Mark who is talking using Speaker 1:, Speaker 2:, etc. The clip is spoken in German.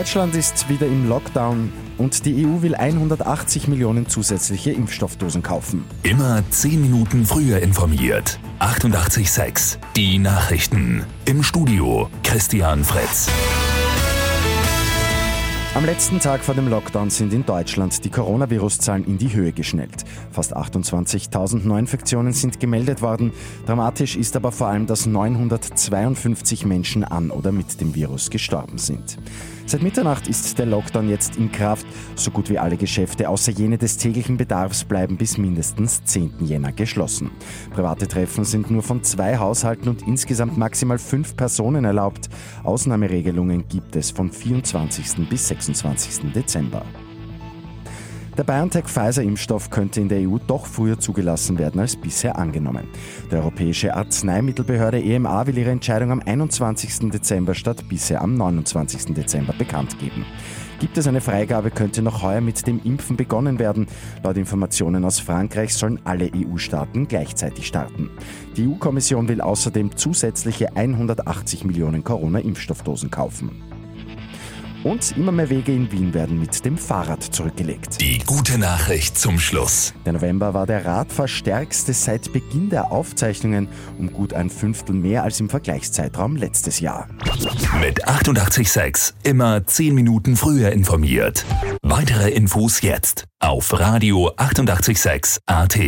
Speaker 1: Deutschland ist wieder im Lockdown und die EU will 180 Millionen zusätzliche Impfstoffdosen kaufen.
Speaker 2: Immer 10 Minuten früher informiert. 88.6 Die Nachrichten. Im Studio Christian Fritz.
Speaker 1: Am letzten Tag vor dem Lockdown sind in Deutschland die Coronavirus-Zahlen in die Höhe geschnellt. Fast 28.000 Neuinfektionen sind gemeldet worden. Dramatisch ist aber vor allem, dass 952 Menschen an oder mit dem Virus gestorben sind. Seit Mitternacht ist der Lockdown jetzt in Kraft. So gut wie alle Geschäfte außer jene des täglichen Bedarfs bleiben bis mindestens 10. Jänner geschlossen. Private Treffen sind nur von zwei Haushalten und insgesamt maximal fünf Personen erlaubt. Ausnahmeregelungen gibt es vom 24. bis 26. Dezember. Der BioNTech-Pfizer-Impfstoff könnte in der EU doch früher zugelassen werden als bisher angenommen. Die Europäische Arzneimittelbehörde EMA will ihre Entscheidung am 21. Dezember statt bisher am 29. Dezember bekannt geben. Gibt es eine Freigabe, könnte noch heuer mit dem Impfen begonnen werden. Laut Informationen aus Frankreich sollen alle EU-Staaten gleichzeitig starten. Die EU-Kommission will außerdem zusätzliche 180 Millionen Corona-Impfstoffdosen kaufen. Und immer mehr Wege in Wien werden mit dem Fahrrad zurückgelegt.
Speaker 2: Die gute Nachricht zum Schluss.
Speaker 1: Der November war der Radfahrstärkste seit Beginn der Aufzeichnungen, um gut ein Fünftel mehr als im Vergleichszeitraum letztes Jahr.
Speaker 2: Mit 886 immer 10 Minuten früher informiert. Weitere Infos jetzt auf Radio 886 AT.